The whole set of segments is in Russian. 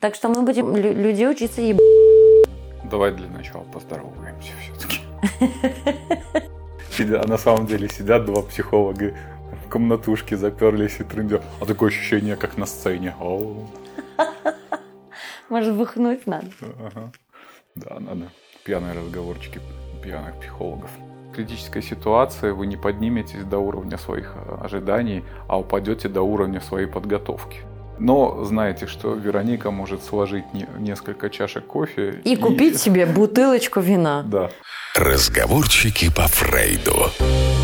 Так что мы будем лю- людей учиться еб... Давай для начала поздороваемся все-таки. А на самом деле сидят два психолога в комнатушке, заперлись и трындят. А такое ощущение, как на сцене. Может, выхнуть надо. ага. Да, надо. Пьяные разговорчики пьяных психологов. В критической ситуации вы не подниметесь до уровня своих э, ожиданий, а упадете до уровня своей подготовки. Но знаете, что Вероника может сложить не- несколько чашек кофе И купить себе бутылочку вина. Да. Разговорчики по Фрейду.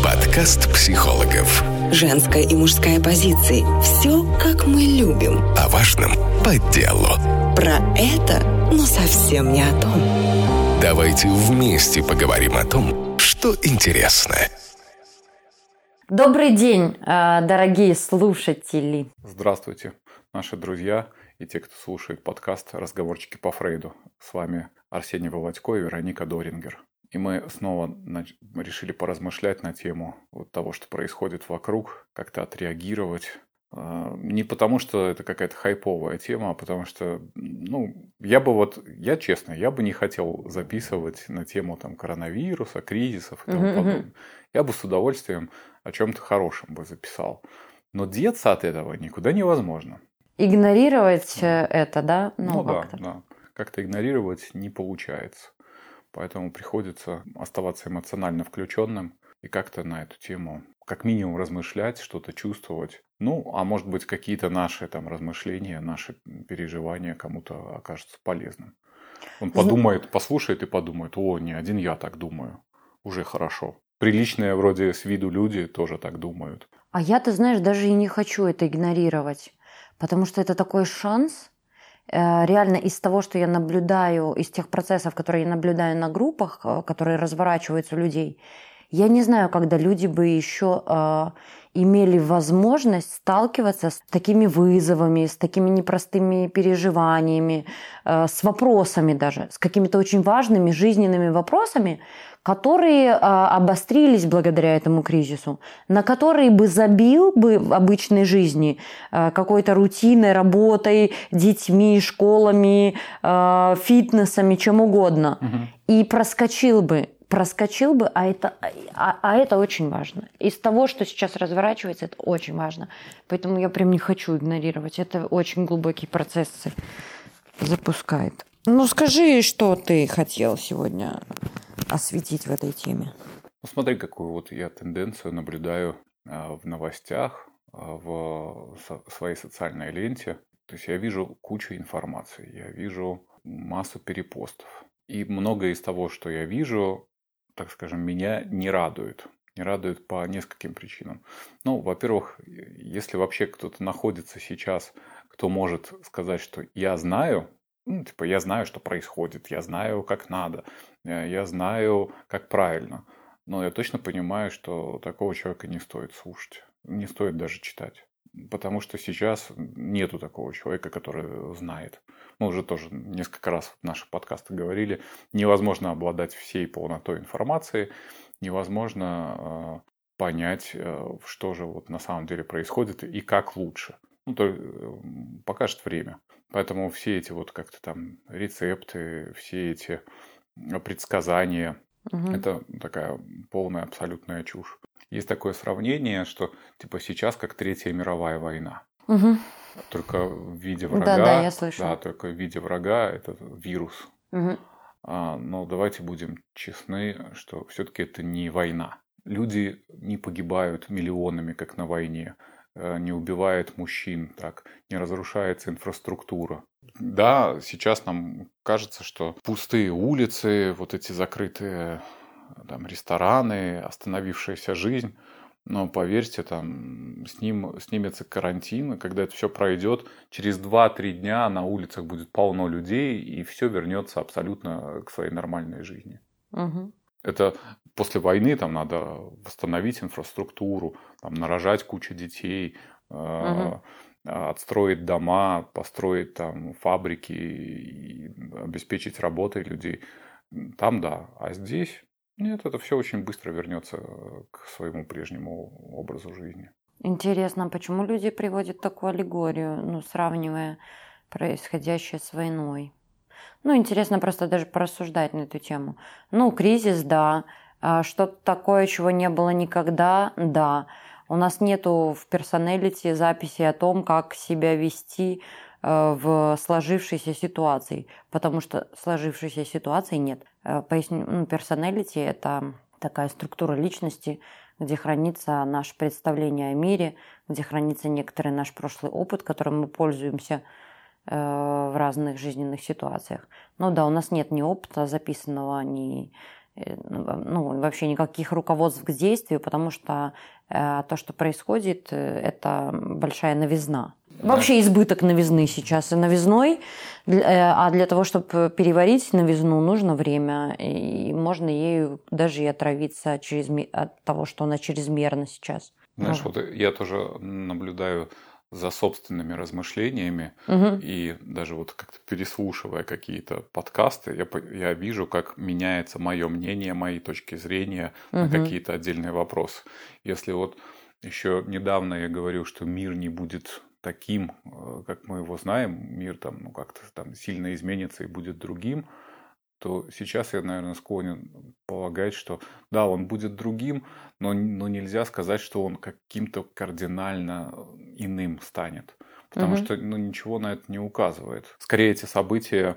Подкаст психологов. Женская и мужская позиции. Все, как мы любим. О важном по делу. Про это, но совсем не о том. Давайте вместе поговорим о том, что интересно. Добрый день, э, дорогие слушатели. Здравствуйте, наши друзья и те, кто слушает подкаст «Разговорчики по Фрейду». С вами Арсений Володько и Вероника Дорингер. И мы снова нач- решили поразмышлять на тему вот того, что происходит вокруг, как-то отреагировать. А, Не потому, что это какая-то хайповая тема, а потому что, ну, я бы вот, я честно, я бы не хотел записывать на тему там коронавируса, кризисов и тому мгм. подобное. Я бы с удовольствием о чем-то хорошем бы записал. Но деться от этого никуда невозможно. Игнорировать э, это, да? Ну, да, как-то. да. Как-то игнорировать не получается. Поэтому приходится оставаться эмоционально включенным и как-то на эту тему как минимум размышлять, что-то чувствовать. Ну, а может быть, какие-то наши там размышления, наши переживания кому-то окажутся полезным. Он подумает, послушает и подумает, о, не один я так думаю. Уже хорошо. Приличные вроде с виду люди тоже так думают. А я, ты знаешь, даже и не хочу это игнорировать, потому что это такой шанс. Э, Реально из того, что я наблюдаю, из тех процессов, которые я наблюдаю на группах, э, которые разворачиваются у людей, я не знаю, когда люди бы еще э, имели возможность сталкиваться с такими вызовами, с такими непростыми переживаниями, э, с вопросами даже, с какими-то очень важными жизненными вопросами, которые э, обострились благодаря этому кризису, на которые бы забил бы в обычной жизни э, какой-то рутинной работой, детьми, школами, фитнесами, чем угодно, и проскочил бы проскочил бы, а это, а, а это очень важно. Из того, что сейчас разворачивается, это очень важно. Поэтому я прям не хочу игнорировать. Это очень глубокие процессы запускает. Ну скажи, что ты хотел сегодня осветить в этой теме. Ну, смотри, какую вот я тенденцию наблюдаю а, в новостях, а, в своей социальной ленте. То есть я вижу кучу информации, я вижу массу перепостов. И многое из того, что я вижу, так скажем, меня не радует. Не радует по нескольким причинам. Ну, во-первых, если вообще кто-то находится сейчас, кто может сказать, что я знаю, ну, типа, я знаю, что происходит, я знаю, как надо, э, я знаю, как правильно. Но я точно понимаю, что такого человека не стоит слушать, не стоит даже читать. Потому что сейчас нету такого человека, который знает. Мы уже тоже несколько раз в наших подкастах говорили, невозможно обладать всей полнотой информации, невозможно э, понять, э, что же вот на самом деле происходит и как лучше. Ну, то, э, покажет время. Поэтому все эти вот как-то там рецепты, все эти предсказания, Мгм. это такая полная абсолютная чушь. Есть такое сравнение, что типа сейчас как Третья мировая война. Мгм. Только в виде Да, врага. да, я слышала. Да, только в виде врага этот вирус. Мгм. А, но давайте будем честны, что все-таки это не война. Люди не погибают миллионами, как на войне. Э, Не убивает мужчин так, не разрушается инфраструктура. Да, сейчас нам кажется, что пустые улицы, вот эти закрытые там, рестораны, остановившаяся жизнь, но поверьте, там с ним снимется карантин, и когда это все пройдет, через 2-3 дня на улицах будет полно людей, и все вернется абсолютно к своей нормальной жизни. Мгм. Это после войны там надо восстановить инфраструктуру, там, нарожать кучу детей, Мгм. отстроить дома, построить там фабрики и обеспечить работой людей. Там да, а здесь нет, это все очень быстро вернется к своему прежнему образу жизни. Интересно, почему люди приводят такую аллегорию, ну, сравнивая происходящее с войной. Ну, интересно просто даже порассуждать на эту тему. Ну, кризис, да. А что-то такое, чего не было никогда, да. У нас нету в персоналити записи о том, как себя вести э, в сложившейся ситуации, потому что сложившейся ситуации нет. Э, поясню, ну, персоналити – это такая структура личности, где хранится наше представление о мире, где хранится некоторый наш прошлый опыт, которым мы пользуемся – Э, в разных жизненных ситуациях. Ну да, у нас нет ни опыта записанного, ни э, ну, вообще никаких руководств к действию, потому что э, то, что происходит, э, это большая новизна. Вообще избыток новизны сейчас и новизной, э, а для того, чтобы переварить новизну, нужно время, и можно ею даже и отравиться через, от того, что она чрезмерна сейчас. Знаешь, ну. вот я тоже наблюдаю за собственными размышлениями угу. и даже вот как-то переслушивая какие-то подкасты, я, я вижу, как меняется мое мнение, мои точки зрения угу. на какие-то отдельные вопросы. Если вот еще недавно я говорил, что мир не будет таким, э, как мы его знаем, мир там ну как-то там сильно изменится и будет другим, то сейчас я, наверное, склонен полагать, что да, он будет другим, но, но нельзя сказать, что он каким-то кардинально иным станет. Потому угу. что ну, ничего на это не указывает. Скорее, эти события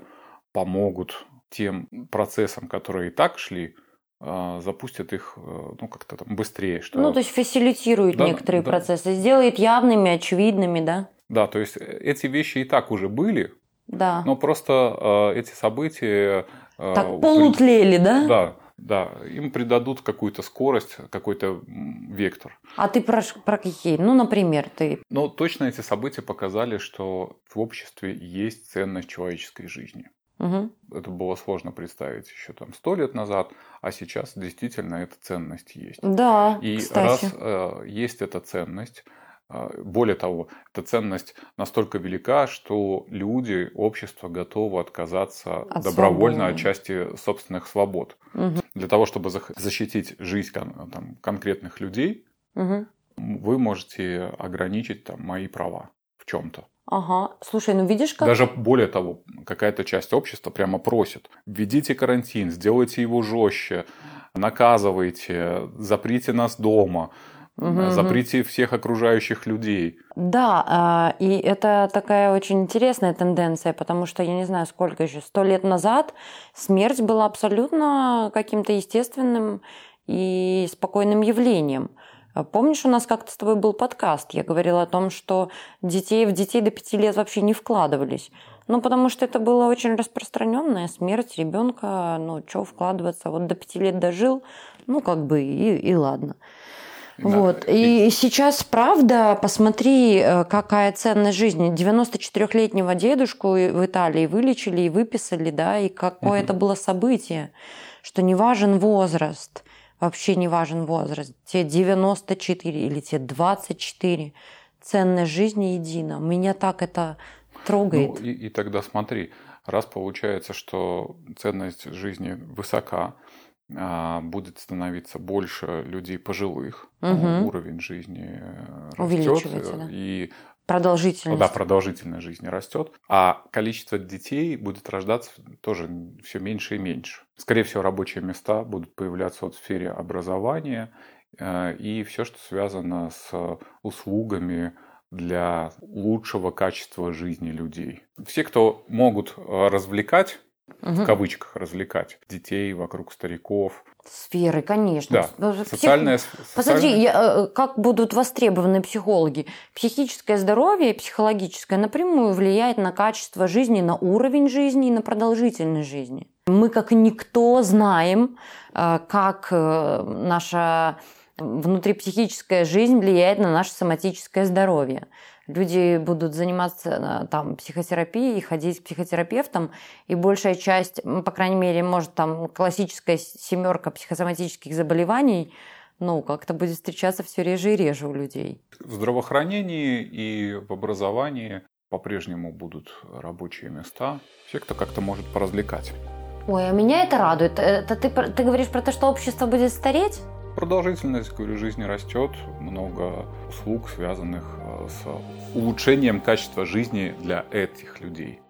помогут тем процессам, которые и так шли, запустят их э, ну, как-то там быстрее. Что... Ну, то есть фасилитирует да, некоторые да. процессы, сделает явными, очевидными, да? Да, то есть э, эти вещи и так уже были, да. но просто э, эти события а, так полутлели, да? Да, да, им придадут какую-то скорость, какой-то вектор. А ты про, про какие? Ну, например, ты... Ну, точно эти события показали, что в обществе есть ценность человеческой жизни. Угу. Это было сложно представить еще там сто лет назад, а сейчас действительно эта ценность есть. Да, И кстати. раз э, есть эта ценность, а, более того, эта ценность настолько велика, что люди, общество готово отказаться от добровольно свободы. от части собственных свобод. Угу. Для того, чтобы защитить жизнь там, конкретных людей, угу. вы можете ограничить там, мои права в чем-то. Ага. Слушай, ну видишь, как... Даже более того, какая-то часть общества прямо просит. Введите карантин, сделайте его жестче, наказывайте, заприте нас дома угу, запрете всех окружающих людей. Да, а, и это такая очень интересная тенденция, потому что я не знаю, сколько еще, сто лет назад смерть была абсолютно каким-то естественным и спокойным явлением. Помнишь, у нас как-то с тобой был подкаст, я говорила о том, что детей в детей до пяти лет вообще не вкладывались. Ну, потому что это была очень распространенная смерть ребенка, ну, что вкладываться, вот до пяти лет дожил, ну, как бы и, и ладно. Вот. И сейчас, правда, посмотри, э, какая ценность жизни. 94-летнего дедушку в Италии вылечили и выписали, да, и какое это было событие, что не важен возраст, вообще не важен возраст. Те 94 или те 24, ценность жизни едина. Меня так это трогает. Ну, и, и тогда смотри, раз получается, что ценность жизни высока, а, будет становиться больше людей пожилых, угу. уровень жизни э, Увеличивается, да. и продолжительность. Да, продолжительность жизни растет, а количество детей будет рождаться тоже все меньше и меньше. Скорее всего, рабочие места будут появляться в сфере образования э, и все, что связано с услугами для лучшего качества жизни людей. Все, кто могут э, развлекать угу. в кавычках развлекать детей вокруг стариков. Сферы, конечно. Да. Псих... Социальная, Посмотри, социальная... Я, э, как будут востребованы психологи. Психическое здоровье и психологическое напрямую влияет на качество жизни, на уровень жизни и на продолжительность жизни. Мы, как никто, знаем, э, как э, наша внутрипсихическая жизнь влияет на наше соматическое здоровье люди будут заниматься э, там психотерапией, ходить к психотерапевтам, и большая часть, по крайней мере, может там классическая семерка психосоматических заболеваний, ну, как-то будет встречаться все реже и реже у людей. В здравоохранении и в образовании по-прежнему будут рабочие места. Все, кто как-то может поразвлекать. Ой, а меня это радует. Это ты, ты говоришь про то, что общество будет стареть? Продолжительность говорю, жизни растет, много услуг, связанных э, с улучшением качества жизни для этих людей.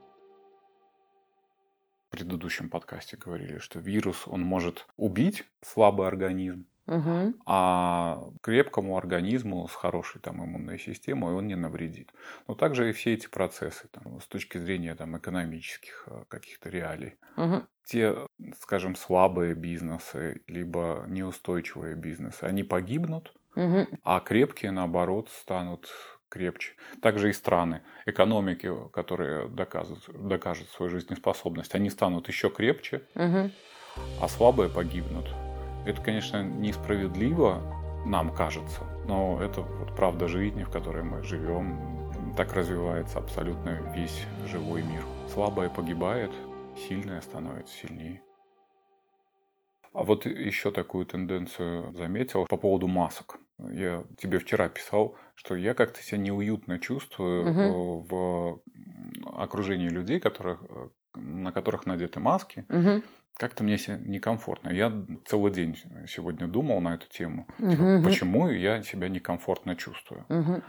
В предыдущем подкасте говорили, что вирус, он может убить слабый организм, Угу. а крепкому организму с хорошей там, иммунной системой он не навредит. Но также и все эти процессы там, с точки зрения там, экономических э, каких-то реалий. Угу. Те, скажем, слабые бизнесы, либо неустойчивые бизнесы, они погибнут, Угу. а крепкие, наоборот, станут крепче. Также и страны, экономики, которые доказывают, докажут свою жизнеспособность, они станут еще крепче, Угу. а слабые погибнут. Это, конечно, несправедливо, нам кажется, но это вот правда жизни, в которой мы живем. Так развивается абсолютно весь живой мир. Слабое погибает, сильное становится сильнее. А вот еще такую тенденцию заметил по поводу масок. Я тебе вчера писал, что я как-то себя неуютно чувствую э, в окружении людей, которых, э, на которых надеты маски. Угу. Как-то мне некомфортно. Я целый день сегодня думал на эту тему. Мгм, Типа, почему я себя некомфортно чувствую? Угу.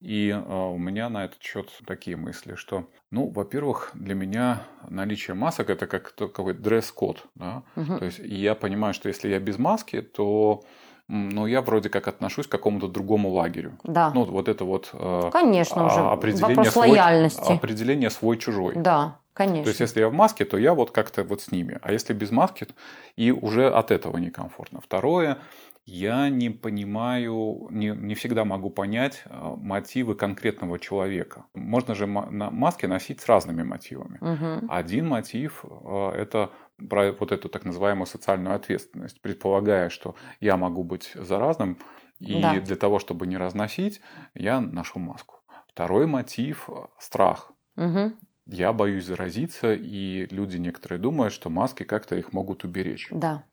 И э, у меня на этот счет такие мысли, что, ну, во-первых, для меня наличие масок это как такой дресс-код, да? Угу. То есть я понимаю, что если я без маски, то ну, я вроде как отношусь к какому-то другому лагерю. Да. Ну, вот это вот э, Конечно, уже а, определение вопрос свой, лояльности. определение свой-чужой. Да, конечно. То есть, если я в маске, то я вот как-то вот с ними. А если без маски, и уже от этого некомфортно. Второе, я не понимаю, не, не всегда могу понять э, мотивы конкретного человека. Можно же на маски носить с разными мотивами. Мгм. Один мотив э, – это про вот эту так называемую социальную ответственность, предполагая, что я могу быть заразным, и Да. для того, чтобы не разносить, я ношу маску. Второй мотив – страх. Мгм. Я боюсь заразиться, и люди некоторые думают, что маски как-то их могут уберечь. Да.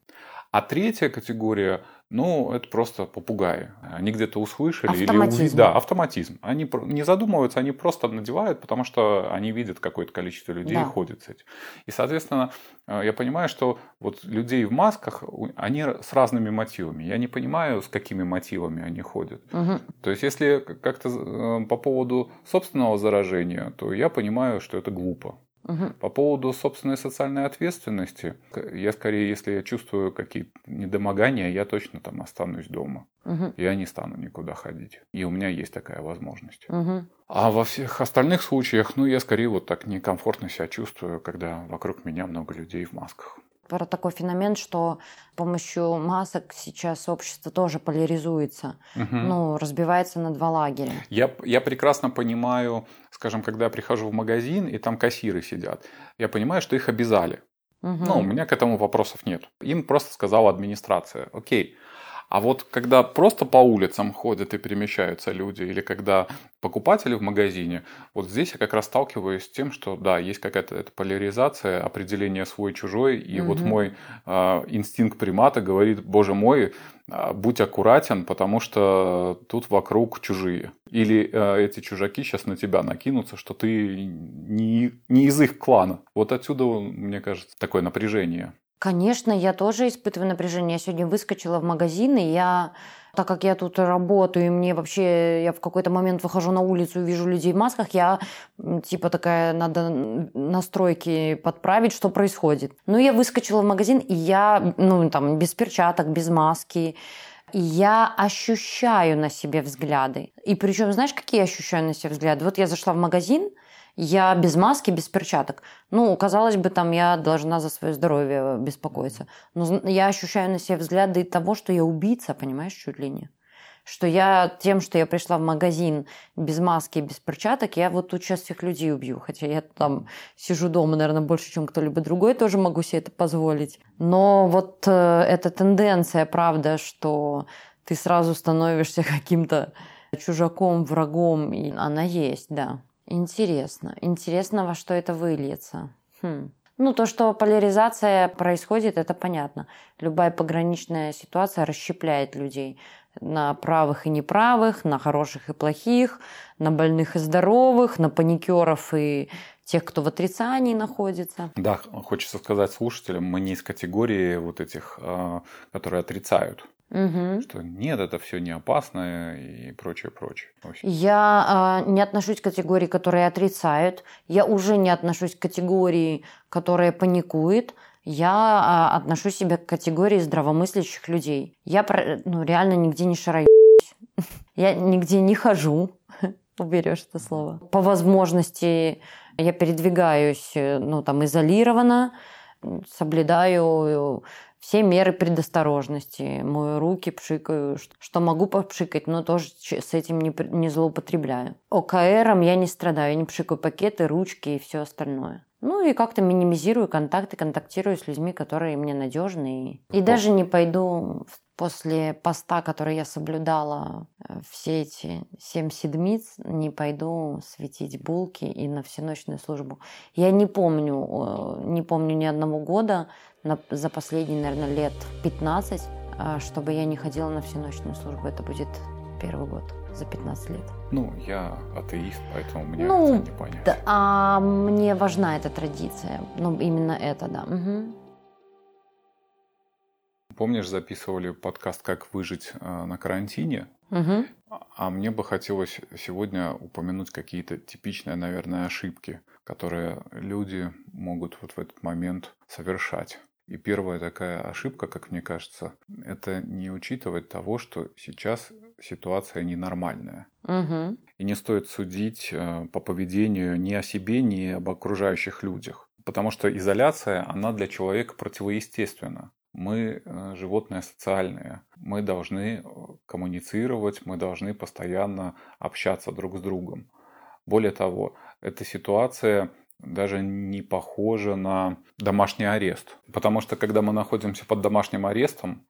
А третья категория, ну, это просто попугаи. Они где-то услышали или Автоматизм. увидели. Да, автоматизм. Они не задумываются, они просто надевают, потому что они видят какое-то количество людей Да. и ходят с этим. И, соответственно, э, я понимаю, что вот людей в масках, они с разными мотивами. Я не понимаю, с какими мотивами они ходят. Мгм. То есть, если как-то э, по поводу собственного заражения, то я понимаю, что это глупо. Мгм. По поводу собственной социальной ответственности, я скорее, если я чувствую какие-то недомогания, я точно там останусь дома. Мгм. Я не стану никуда ходить. И у меня есть такая возможность. Мгм. А во всех остальных случаях, ну, я скорее вот так некомфортно себя чувствую, когда вокруг меня много людей в масках. Про такой феномен, что с помощью масок сейчас общество тоже поляризуется. Мгм. Ну, разбивается на два лагеря. Я, я прекрасно понимаю, скажем, когда я прихожу в магазин, и там кассиры сидят, я понимаю, что их обязали. Мгм. Ну, у меня к этому вопросов нет. Им просто сказала администрация, окей. А вот когда просто по улицам ходят и перемещаются люди, или когда покупатели в магазине, вот здесь я как раз сталкиваюсь с тем, что да, есть какая-то эта поляризация, определение свой-чужой, и вот Мгм. мой э, инстинкт примата говорит, боже мой, э, будь аккуратен, потому что тут вокруг чужие. Или э, эти чужаки сейчас на тебя накинутся, что ты не, не из их клана. Вот отсюда, мне кажется, такое напряжение. Конечно, я тоже испытываю напряжение. Я сегодня выскочила в магазин, и я, так как я тут работаю, и мне вообще, я в какой-то момент выхожу на улицу и вижу людей в масках, я типа такая, надо настройки подправить, что происходит. Ну, я выскочила в магазин, и я, ну, там, без перчаток, без маски, я ощущаю на себе взгляды. И причем, знаешь, какие я ощущаю на себе взгляды? Вот я зашла в магазин, я без маски, без перчаток. Ну, казалось бы, там я должна за свое здоровье беспокоиться. Но я ощущаю на себе взгляды того, что я убийца, понимаешь, чуть ли не. Что я тем, что я пришла в магазин без маски, без перчаток, я вот тут сейчас всех людей убью. Хотя я там сижу дома, наверное, больше, чем кто-либо другой, тоже могу себе это позволить. Но вот э, эта тенденция, правда, что ты сразу становишься каким-то чужаком, врагом, и она есть, да. Интересно. Интересно, во что это выльется. Хм. Ну, то, что поляризация происходит, это понятно. Любая пограничная ситуация расщепляет людей на правых и неправых, на хороших и плохих, на больных и здоровых, на паникеров и тех, кто в отрицании находится. Да, хочется сказать слушателям, мы не из категории вот этих, э, которые отрицают. Мгм. Что нет, это все не опасно и прочее, прочее. Я а, не отношусь к категории, которые отрицают. Я уже не отношусь к категории, которая паникует. Я а, отношу себя к категории здравомыслящих людей. Я ну, реально нигде не шараю. Я нигде не хожу. Уберешь это слово. По возможности я передвигаюсь э, ну, там, изолированно, соблюдаю все меры предосторожности. Мою руки, пшикаю, что могу попшикать, но тоже с этим не, не злоупотребляю. ОКРом я не страдаю, я не пшикаю пакеты, ручки и все остальное. Ну и как-то минимизирую контакты, контактирую с людьми, которые мне надежны. И, и даже не пойду после поста, который я соблюдала э, все эти семь седмиц, не пойду светить булки и на всеночную службу. Я не помню, не помню ни одного года на- за последние, наверное, лет 15, э, чтобы я не ходила на всеночную службу. Это будет первый год за 15 лет. ну, я атеист, поэтому мне Ну, это не понять. Да, а мне важна эта традиция. Ну, именно это, да. Мгм. Помнишь, записывали подкаст «Как выжить э, на карантине»? Мгм. А мне бы хотелось сегодня упомянуть какие-то типичные, наверное, ошибки, которые люди могут вот в этот момент совершать. И первая такая ошибка, как мне кажется, это не учитывать того, что сейчас ситуация ненормальная. Мгм. И не стоит судить э, по поведению ни о себе, ни об окружающих людях. Потому что изоляция, она для человека противоестественна. Мы э, животные социальные. Мы должны э, коммуницировать, мы должны постоянно общаться друг с другом. Более того, эта ситуация даже не похожа на домашний арест. Потому что когда мы находимся под домашним арестом,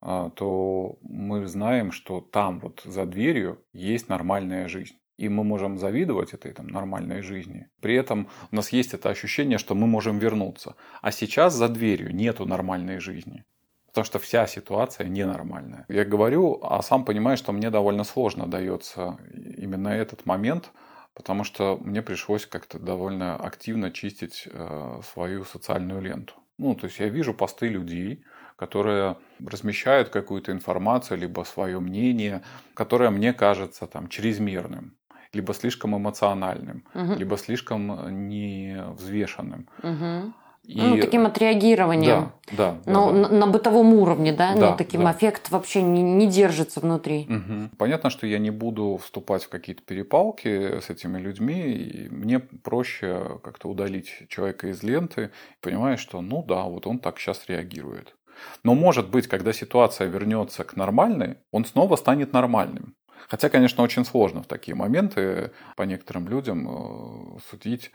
то мы знаем, что там вот за дверью есть нормальная жизнь. И мы можем завидовать этой там, нормальной жизни. При этом у нас есть это ощущение, что мы можем вернуться. А сейчас за дверью нету нормальной жизни. Потому что вся ситуация ненормальная. Я говорю, а сам понимаю, что мне довольно сложно дается именно этот момент, потому что мне пришлось как-то довольно активно чистить э, свою социальную ленту. Ну, то есть я вижу посты людей, которые размещают какую-то информацию, либо свое мнение, которое мне кажется там чрезмерным, либо слишком эмоциональным, Мгм. либо слишком невзвешенным. Мгм. И... Ну, таким отреагированием. Да, да. Но да. на, на бытовом уровне, да? Да, ну, таким да. аффект вообще не, не держится внутри. Мгм. Понятно, что я не буду вступать в какие-то перепалки с этими людьми, и мне проще как-то удалить человека из ленты, понимая, что ну да, вот он так сейчас реагирует. Но может быть, когда ситуация вернется к нормальной, он снова станет нормальным. Хотя, конечно, очень сложно в такие моменты по некоторым людям э, судить,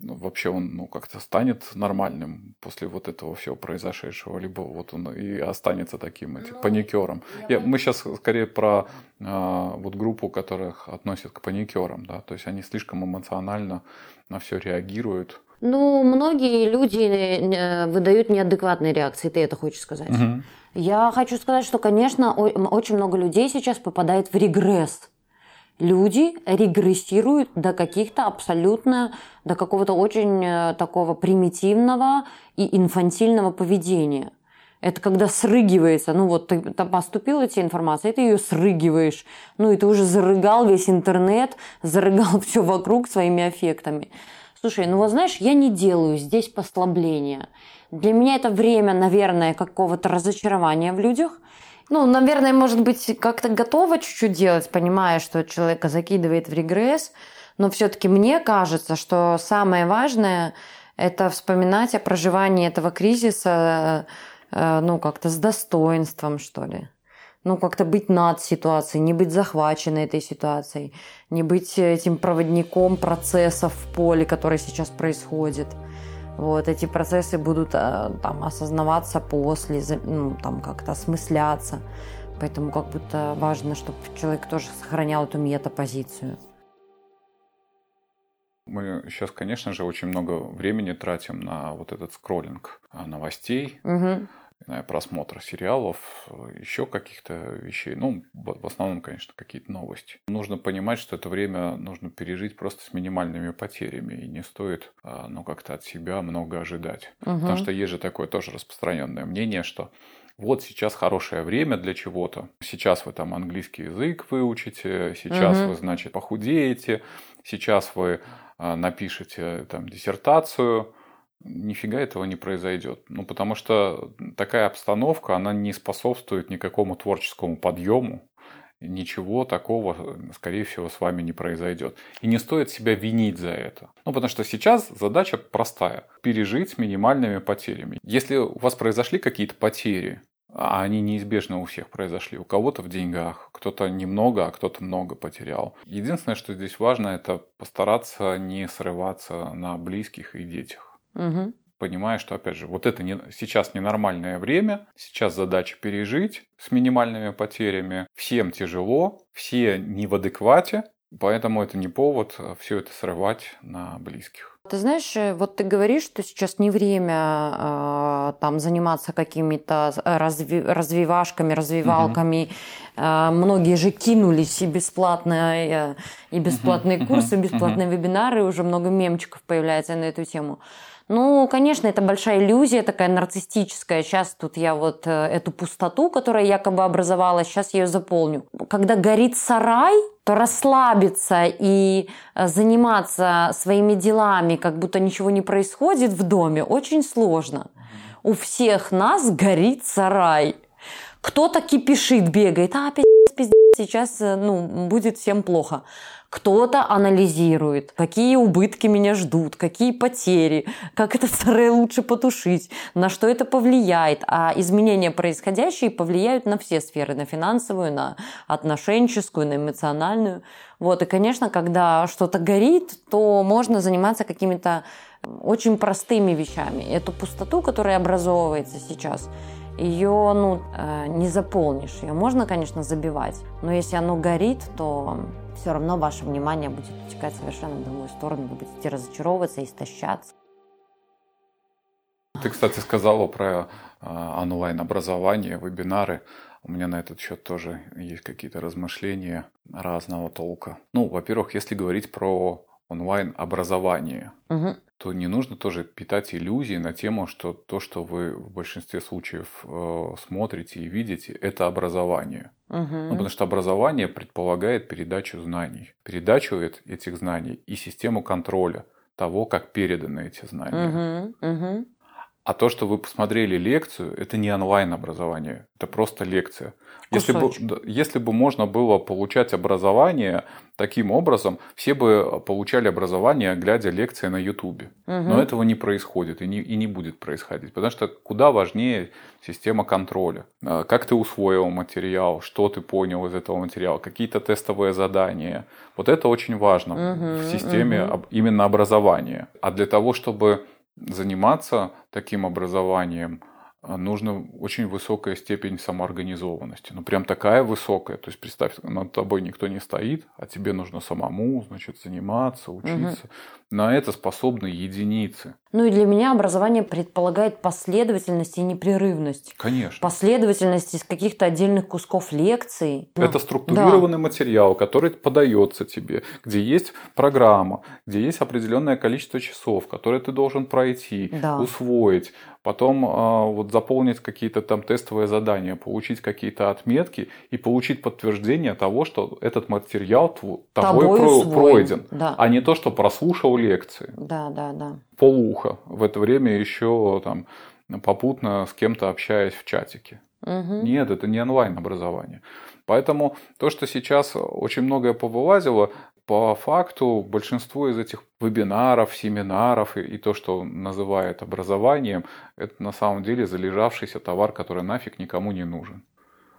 ну, вообще он ну, как-то станет нормальным после вот этого всего произошедшего, либо вот он и останется таким этим, паникером. Я, мы сейчас скорее про а, вот группу, которых относят к паникерам, да, то есть они слишком эмоционально на все реагируют. Ну, многие люди э, выдают неадекватные реакции, ты это хочешь сказать? Я хочу сказать, что, конечно, очень много людей сейчас попадает в регресс. Люди регрессируют до каких-то абсолютно, до какого-то очень э, такого примитивного и инфантильного поведения. Это когда срыгивается, ну вот ты там поступила тебе информация, и ты ее срыгиваешь. Ну и ты уже зарыгал весь интернет, зарыгал все вокруг своими аффектами. Слушай, ну вот знаешь, я не делаю здесь послабления. Для меня это время, наверное, какого-то разочарования в людях. Ну, наверное, может быть, как-то готова чуть-чуть делать, понимая, что человека закидывает в регресс. Но все-таки мне кажется, что самое важное – это вспоминать о проживании этого кризиса, э, ну, как-то с достоинством, что ли ну, как-то быть над ситуацией, не быть захваченной этой ситуацией, не быть этим проводником процессов в поле, который сейчас происходит. Вот эти процессы будут э, там осознаваться после, ну, там как-то осмысляться. Поэтому как будто важно, чтобы человек тоже сохранял эту метапозицию. Мы сейчас, конечно же, очень много времени тратим на вот этот скроллинг а, новостей. Мгм. Знаю, просмотра сериалов, еще каких-то вещей. Ну, в основном, конечно, какие-то новости. Нужно понимать, что это время нужно пережить просто с минимальными потерями. И не стоит, а, ну, как-то от себя много ожидать. Угу. Потому что есть же такое тоже распространенное мнение, что вот сейчас хорошее время для чего-то. Сейчас вы там английский язык выучите, сейчас угу. вы, значит, похудеете, сейчас вы напишете там диссертацию. Нифига этого не произойдет. Ну, потому что такая обстановка, она не способствует никакому творческому подъему. Ничего такого, скорее всего, с вами не произойдет. И не стоит себя винить за это. Ну, потому что сейчас задача простая. Пережить с минимальными потерями. Если у вас произошли какие-то потери, а они неизбежно у всех произошли. У кого-то в деньгах, кто-то немного, а кто-то много потерял. Единственное, что здесь важно, это постараться не срываться на близких и детях. Угу. Понимая, что, опять же, вот это не, сейчас ненормальное время, сейчас задача пережить с минимальными потерями. Всем тяжело, все не в адеквате, поэтому это не повод все это срывать на близких. Ты знаешь, э, вот ты говоришь, что сейчас не время э, там заниматься какими-то разви развивашками, развивалками. Угу. Э, многие же кинулись и бесплатные, и бесплатные курсы, бесплатные вебинары, уже много мемчиков появляется на эту тему. Ну, конечно, это большая иллюзия, такая нарциссическая. Сейчас тут я вот э, эту пустоту, которая якобы образовалась, сейчас я ее заполню. Когда горит сарай, то расслабиться и э, заниматься своими делами, как будто ничего не происходит в доме, очень сложно. У всех нас горит сарай. Кто-то кипишит, бегает, а, пиздец, пиздец, сейчас э, ну, будет всем плохо. Кто-то анализирует, какие убытки меня ждут, какие потери, как это старое лучше потушить, на что это повлияет. А изменения происходящие повлияют на все сферы, на финансовую, на отношенческую, на эмоциональную. Вот. И, конечно, когда что-то горит, то можно заниматься какими-то очень простыми вещами. Эту пустоту, которая образовывается сейчас, ее ну, э, не заполнишь. Ее можно, конечно, забивать, но если оно горит, то все равно ваше внимание будет утекать совершенно в другую сторону, вы будете разочаровываться, истощаться. Ты, кстати, сказала про а, онлайн-образование, вебинары. У меня на этот счет тоже есть какие-то размышления разного толка. Ну, во-первых, если говорить про онлайн-образование, угу. То не нужно тоже питать иллюзии на тему, что то, что вы в большинстве случаев э, смотрите и видите, это образование. Угу. Ну, потому что образование предполагает передачу знаний, передачу этих знаний и систему контроля того, как переданы эти знания. Угу. Угу. А то, что вы посмотрели лекцию, это не онлайн-образование, это просто лекция. Если бы, если бы можно было получать образование таким образом, все бы получали образование, глядя лекции на Ютубе. Угу. Но этого не происходит и не, и не будет происходить, потому что куда важнее система контроля. А, как ты усвоил материал, что ты понял из этого материала, какие-то тестовые задания. Вот это очень важно угу, в системе угу. именно образования. А для того, чтобы заниматься таким образованием – нужна очень высокая степень самоорганизованности. Ну, прям такая высокая. То есть, представь, над тобой никто не стоит, а тебе нужно самому, значит, заниматься, учиться. Угу. На это способны единицы. Ну и для меня образование предполагает последовательность и непрерывность. Конечно. Последовательность из каких-то отдельных кусков лекций. Это ну, структурированный да. материал, который подается тебе, где есть программа, где есть определенное количество часов, которые ты должен пройти, да. усвоить потом э, вот заполнить какие-то там тестовые задания, получить какие-то отметки и получить подтверждение того, что этот материал тобой, тобой пройден, да. а не то, что прослушал лекции. Да, да, да. Полуха. В это время еще там попутно с кем-то общаясь в чатике. Угу. Нет, это не онлайн образование. Поэтому то, что сейчас очень многое повылазило, по факту большинство из этих вебинаров, семинаров и, и то, что называют образованием, это на самом деле залежавшийся товар, который нафиг никому не нужен.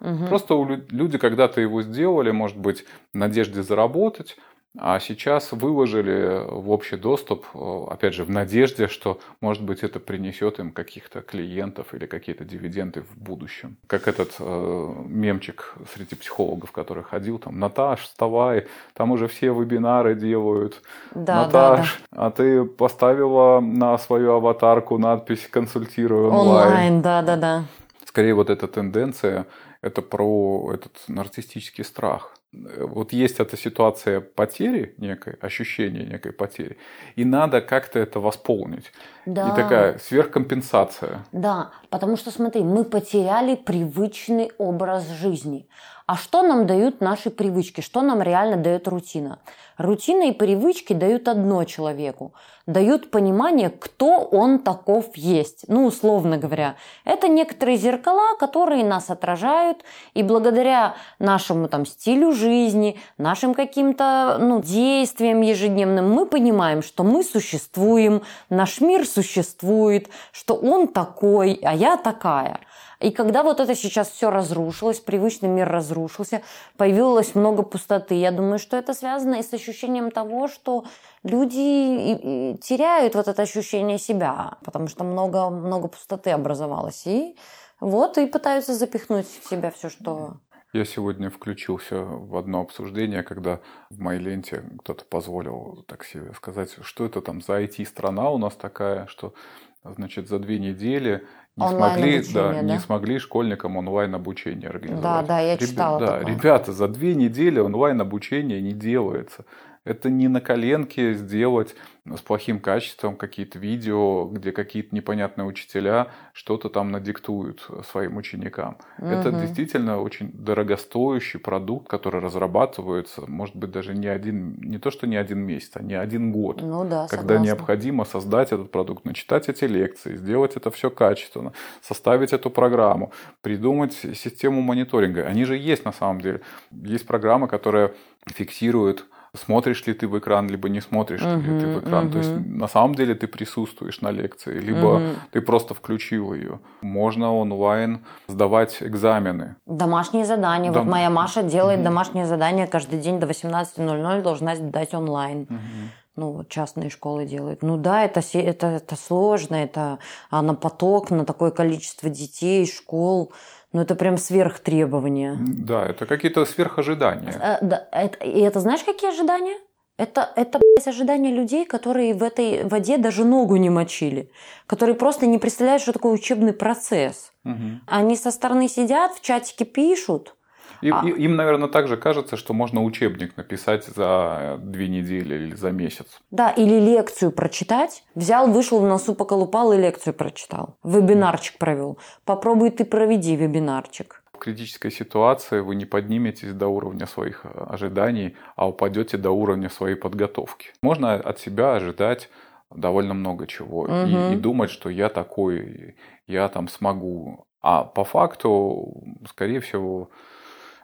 Угу. Просто люди когда-то его сделали, может быть, в надежде заработать, а сейчас выложили в общий доступ, э, опять же, в надежде, что, может быть, это принесет им каких-то клиентов или какие-то дивиденды в будущем. Как этот э, мемчик среди психологов, который ходил, там, Наташ, вставай, там уже все вебинары делают. Да, Наташ, да, да. а ты поставила на свою аватарку надпись «Консультирую онлайн». Онлайн, да-да-да. Скорее вот эта тенденция, это про этот нарциссический страх. Вот есть эта ситуация потери некой, ощущение некой потери, и надо как-то это восполнить. Да. И такая сверхкомпенсация. Да, потому что смотри, мы потеряли привычный образ жизни. А что нам дают наши привычки? Что нам реально дает рутина? Рутина и привычки дают одно человеку. Дают понимание, кто он таков есть. Ну, условно говоря. Это некоторые зеркала, которые нас отражают. И благодаря нашему там стилю жизни, нашим каким-то ну, действиям ежедневным, мы понимаем, что мы существуем, наш мир существует, что он такой, а я такая. И когда вот это сейчас все разрушилось, привычный мир разрушился, появилось много пустоты, я думаю, что это связано и с ощущением того, что люди теряют вот это ощущение себя, потому что много, много пустоты образовалось. И вот и пытаются запихнуть в себя все, что я сегодня включился в одно обсуждение, когда в моей ленте кто-то позволил так себе сказать, что это там за IT-страна у нас такая, что значит за две недели не смогли, да, да? не смогли школьникам онлайн обучение организовать. Да, да, я читала. Ребя, да, ребята, за две недели онлайн обучение не делается. Это не на коленке сделать с плохим качеством какие-то видео, где какие-то непонятные учителя что-то там надиктуют своим ученикам. Угу. Это действительно очень дорогостоящий продукт, который разрабатывается, может быть, даже не один, не то что не один месяц, а не один год. Ну да, Когда согласна. необходимо создать этот продукт, начитать эти лекции, сделать это все качественно, составить эту программу, придумать систему мониторинга. Они же есть на самом деле. Есть программы, которые фиксируют смотришь ли ты в экран, либо не смотришь uh-huh, ли ты в экран. Uh-huh. То есть на самом деле ты присутствуешь на лекции, либо uh-huh. ты просто включил ее. Можно онлайн сдавать экзамены. Домашние задания. Дом... Вот моя Маша делает uh-huh. домашние задания каждый день до 18.00 должна сдать онлайн. Uh-huh ну, вот частные школы делают. Ну да, это, это, это сложно, это а на поток, на такое количество детей, школ. Ну, это прям сверхтребования. Да, это какие-то сверхожидания. А, да, это, и это знаешь, какие ожидания? Это, это блядь, ожидания людей, которые в этой воде даже ногу не мочили, которые просто не представляют, что такое учебный процесс. Угу. Они со стороны сидят, в чатике пишут, и, а... Им, наверное, также кажется, что можно учебник написать за две недели или за месяц. Да, или лекцию прочитать. Взял, вышел в носу, поколупал и лекцию прочитал. Вебинарчик провел. Попробуй ты проведи вебинарчик. В критической ситуации вы не подниметесь до уровня своих ожиданий, а упадете до уровня своей подготовки. Можно от себя ожидать довольно много чего угу. и, и думать, что я такой, я там смогу. А по факту, скорее всего,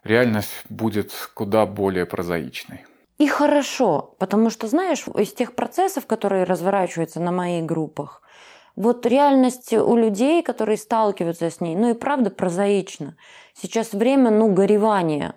реальность будет куда более прозаичной. И хорошо, потому что, знаешь, из тех процессов, которые разворачиваются на моих группах, вот реальность у людей, которые сталкиваются с ней, ну и правда прозаично. Сейчас время, ну, горевания.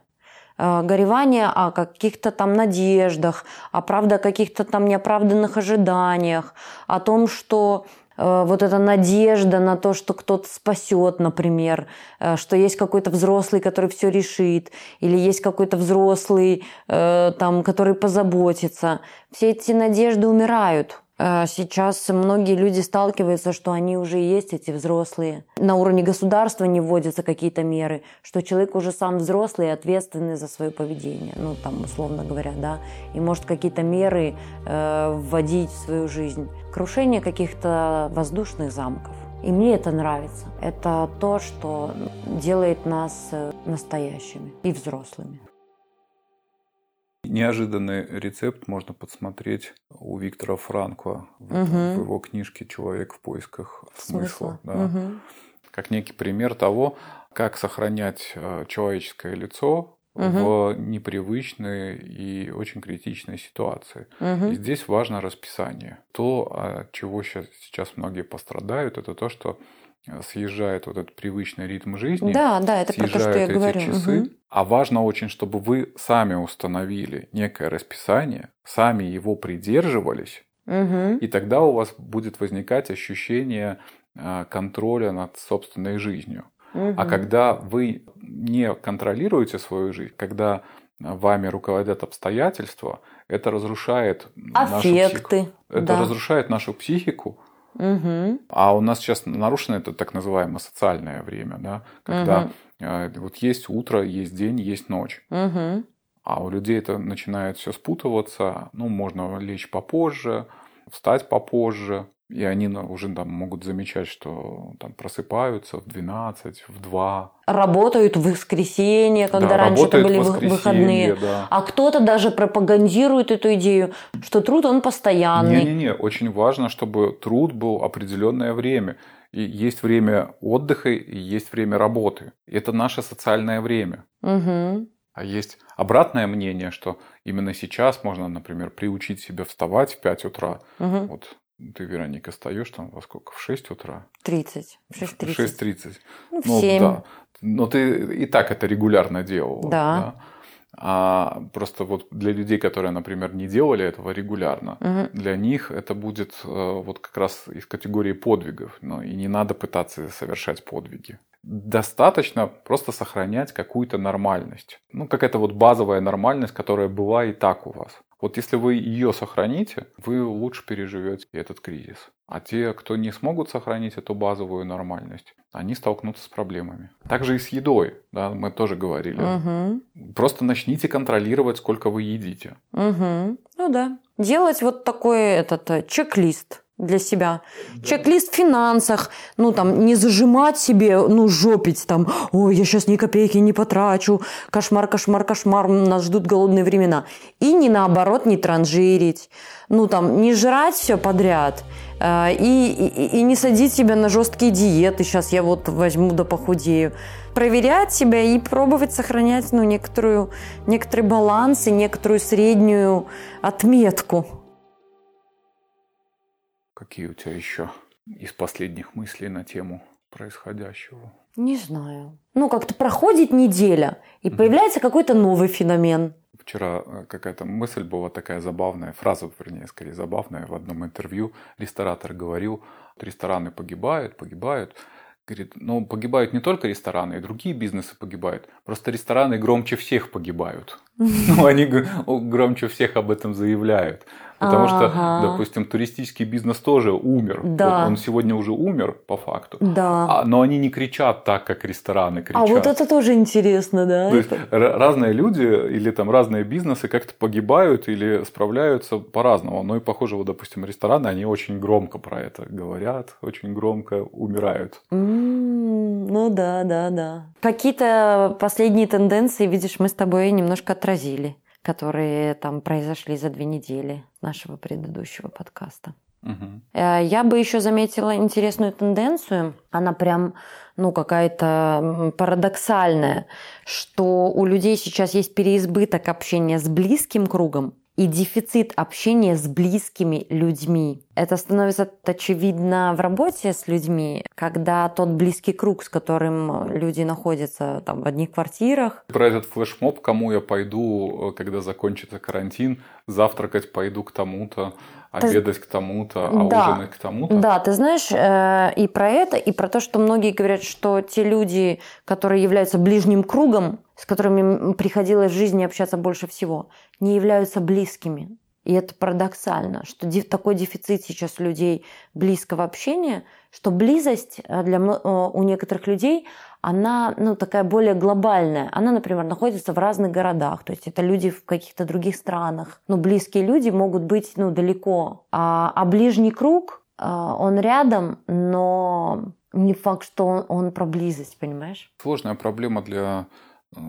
Э, горевания о каких-то там надеждах, о правда каких-то там неоправданных ожиданиях, о том, что вот эта надежда на то, что кто-то спасет, например, э, что есть какой-то взрослый, который все решит, или есть какой-то взрослый, э, там, который позаботится. Все эти надежды умирают. Э, сейчас многие люди сталкиваются, что они уже есть, эти взрослые. На уровне государства не вводятся какие-то меры, что человек уже сам взрослый и ответственный за свое поведение, ну там условно говоря, да, и может какие-то меры э, вводить в свою жизнь. Крушение каких-то воздушных замков. И мне это нравится. Это то, что делает нас э, настоящими и взрослыми. Неожиданный рецепт можно подсмотреть у Виктора Франкла в, угу. в его книжке «Человек в поисках смысла». смысла. Да. Угу. Как некий пример того, как сохранять э, человеческое лицо угу. в непривычной и очень критичной ситуации. Угу. И здесь важно расписание. То, от чего сейчас, сейчас многие пострадают, это то, что съезжает вот этот привычный ритм жизни. Да, да, это про то, что я эти говорю. Часы, угу. А важно очень, чтобы вы сами установили некое расписание, сами его придерживались, угу. и тогда у вас будет возникать ощущение а, контроля над собственной жизнью. Угу. А когда вы не контролируете свою жизнь, когда вами руководят обстоятельства, это разрушает Аффекты, нашу психику. Это да. разрушает нашу психику, Угу. А у нас сейчас нарушено это так называемое социальное время, да, когда угу. Вот есть утро, есть день, есть ночь. Угу. А у людей это начинает все спутываться. Ну, можно лечь попозже, встать попозже. И они уже там могут замечать, что там просыпаются в 12, в 2. Работают в воскресенье, когда да, раньше это были выходные. Да. А кто-то даже пропагандирует эту идею, что труд он постоянный. Не-не-не, очень важно, чтобы труд был определенное время. Есть время отдыха, и есть время работы. Это наше социальное время. Угу. А есть обратное мнение, что именно сейчас можно, например, приучить себя вставать в 5 утра. Угу. Вот ты, Вероника, встаешь там во сколько? В 6 утра? 30. В 6.30. 6.30. Ну, в ну, 7. Да. Но ты и так это регулярно делал. Да. да? А просто вот для людей, которые, например, не делали этого регулярно, угу. для них это будет э, вот как раз из категории подвигов. Но и не надо пытаться совершать подвиги достаточно просто сохранять какую-то нормальность. Ну, какая-то вот базовая нормальность, которая была и так у вас. Вот если вы ее сохраните, вы лучше переживете этот кризис. А те, кто не смогут сохранить эту базовую нормальность, они столкнутся с проблемами. Также и с едой, да, мы тоже говорили. Угу. Просто начните контролировать, сколько вы едите. Угу. Ну да. Делать вот такой этот э, чек-лист для себя. Да. Чек-лист в финансах, ну там не зажимать себе, ну жопить там, ой, я сейчас ни копейки не потрачу, кошмар, кошмар, кошмар, нас ждут голодные времена. И не наоборот не транжирить, ну там не жрать все подряд э, и, и, и не садить себя на жесткие диеты, сейчас я вот возьму да похудею. Проверять себя и пробовать сохранять ну, некоторую, некоторый баланс и некоторую среднюю отметку. Какие у тебя еще из последних мыслей на тему происходящего? Не знаю. Ну, как-то проходит неделя, и появляется какой-то новый феномен. Вчера э, какая-то мысль была такая забавная, фраза, вернее, скорее забавная. В одном интервью ресторатор говорил, рестораны погибают, погибают. Говорит, ну, погибают не только рестораны, и другие бизнесы погибают. Просто рестораны громче всех погибают. Ну, они громче всех об этом заявляют. Потому ага. что, допустим, туристический бизнес тоже умер. Да. Он сегодня уже умер по факту. Да. А, но они не кричат так, как рестораны кричат. А вот это тоже интересно, да? То есть разные люди или там разные бизнесы как-то погибают или справляются по-разному. Ну и похоже, вот, допустим, рестораны, они очень громко про это говорят, очень громко умирают. Mm, ну да, да, да. Какие-то последние тенденции, видишь, мы с тобой немножко отразили которые там произошли за две недели нашего предыдущего подкаста. Угу. Я бы еще заметила интересную тенденцию. Она прям, ну, какая-то парадоксальная, что у людей сейчас есть переизбыток общения с близким кругом, и дефицит общения с близкими людьми. Это становится очевидно в работе с людьми, когда тот близкий круг, с которым люди находятся там, в одних квартирах. Про этот флешмоб, кому я пойду, когда закончится карантин, завтракать пойду к тому-то, обедать к тому-то, а да, ужинать к тому-то. Да, ты знаешь, э, и про это, и про то, что многие говорят, что те люди, которые являются ближним кругом, с которыми приходилось в жизни общаться больше всего, не являются близкими. И это парадоксально, что такой дефицит сейчас людей близкого общения, что близость э, для, э, у некоторых людей, она ну, такая более глобальная. Она, например, находится в разных городах, то есть это люди в каких-то других странах. Но близкие люди могут быть ну, далеко. А, а ближний круг, э, он рядом, но не факт, что он, он про близость, понимаешь? Сложная проблема для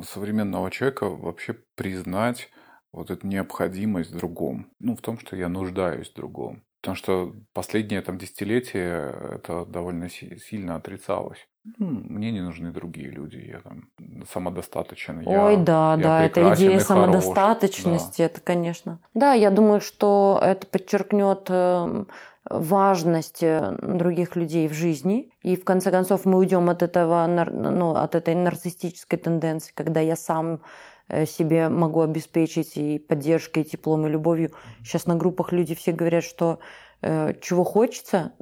современного человека вообще признать вот эту необходимость в другом. Ну, в том, что я нуждаюсь в другом. Потому что последнее там десятилетие это довольно сильно отрицалось. Ну, мне не нужны другие люди, я там самодостаточен. Ой, я, да, я да, это идея самодостаточности, да. это, конечно. Да, я думаю, что это подчеркнет эм, важность э, других людей в жизни. И в конце концов мы уйдем от этого, ну, от этой нарциссической тенденции, когда я сам э, себе могу обеспечить и поддержкой, и теплом, и любовью. Сейчас на группах люди все говорят, что э, чего хочется,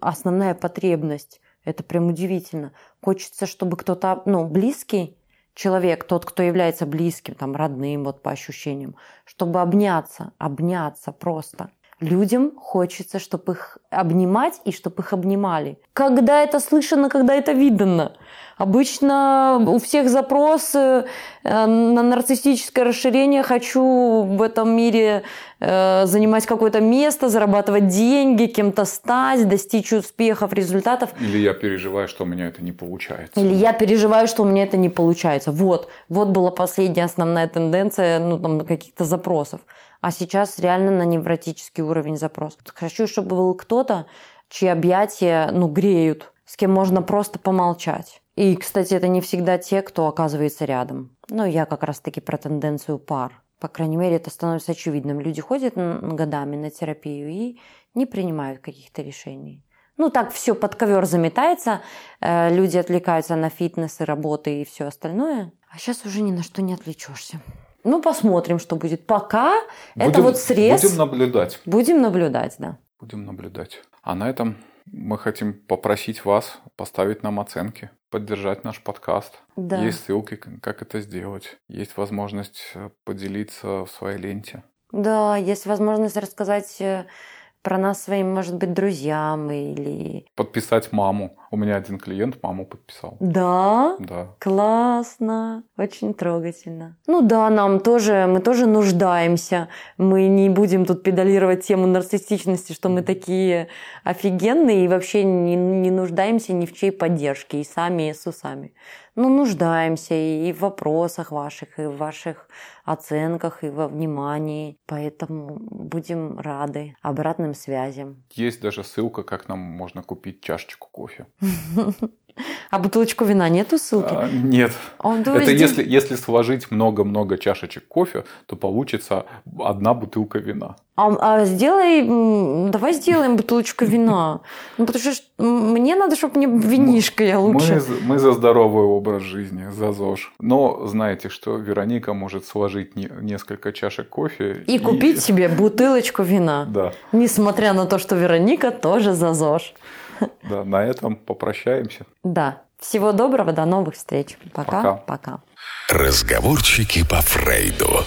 основная потребность. Это прям удивительно. Хочется, чтобы кто-то, ну, близкий человек, тот, кто является близким, там, родным, вот по ощущениям, чтобы обняться, обняться просто – Людям хочется, чтобы их обнимать и чтобы их обнимали. Когда это слышно, когда это видно. Обычно у всех запрос э, на нарциссическое расширение. Хочу в этом мире э, занимать какое-то место, зарабатывать деньги, кем-то стать, достичь успехов, результатов. Или я переживаю, что у меня это не получается. Или я переживаю, что у меня это не получается. Вот, вот была последняя основная тенденция ну, там, каких-то запросов. А сейчас реально на невротический уровень запрос. Хочу, чтобы был кто-то, чьи объятия ну, греют, с кем можно просто помолчать. И, кстати, это не всегда те, кто оказывается рядом. Но я как раз-таки про тенденцию пар. По крайней мере, это становится очевидным. Люди ходят годами на терапию и не принимают каких-то решений. Ну, так все под ковер заметается, э, люди отвлекаются на фитнес и работы и все остальное. А сейчас уже ни на что не отвлечешься. Ну, посмотрим, что будет. Пока будем, это вот срез. Будем наблюдать. Будем наблюдать, да. Будем наблюдать. А на этом мы хотим попросить вас поставить нам оценки, поддержать наш подкаст. Да. Есть ссылки, как это сделать. Есть возможность э, поделиться в своей ленте. Да, есть возможность рассказать э, про нас своим, может быть, друзьям или... Подписать маму. У меня один клиент маму подписал. Да? Да. Классно. Очень трогательно. Ну да, нам тоже, мы тоже нуждаемся. Мы не будем тут педалировать тему нарциссичности, что мы такие офигенные и вообще не, не нуждаемся ни в чьей поддержке, и сами, и с усами ну, нуждаемся и в вопросах ваших, и в ваших оценках, и во внимании. Поэтому будем рады обратным связям. Есть даже ссылка, как нам можно купить чашечку кофе. А бутылочку вина нету ссылки? А, нет. А, Это если, если сложить много-много чашечек кофе, то получится одна бутылка вина. А, а сделай, давай сделаем бутылочку вина. Ну, потому что мне надо, чтобы мне винишко я лучше. Мы, мы за здоровый образ жизни, за ЗОЖ. Но знаете, что Вероника может сложить не, несколько чашек кофе. И, и купить себе бутылочку вина. Да. Несмотря на то, что Вероника тоже за ЗОЖ. Да, на этом попрощаемся. Да. Всего доброго, до новых встреч. Пока. Пока. Разговорчики по Фрейду.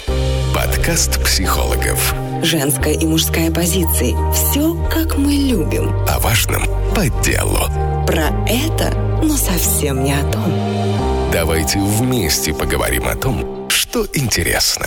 Подкаст психологов. Женская и мужская позиции. Все, как мы любим. О важном по делу. Про это, но совсем не о том. Давайте вместе поговорим о том, что интересно.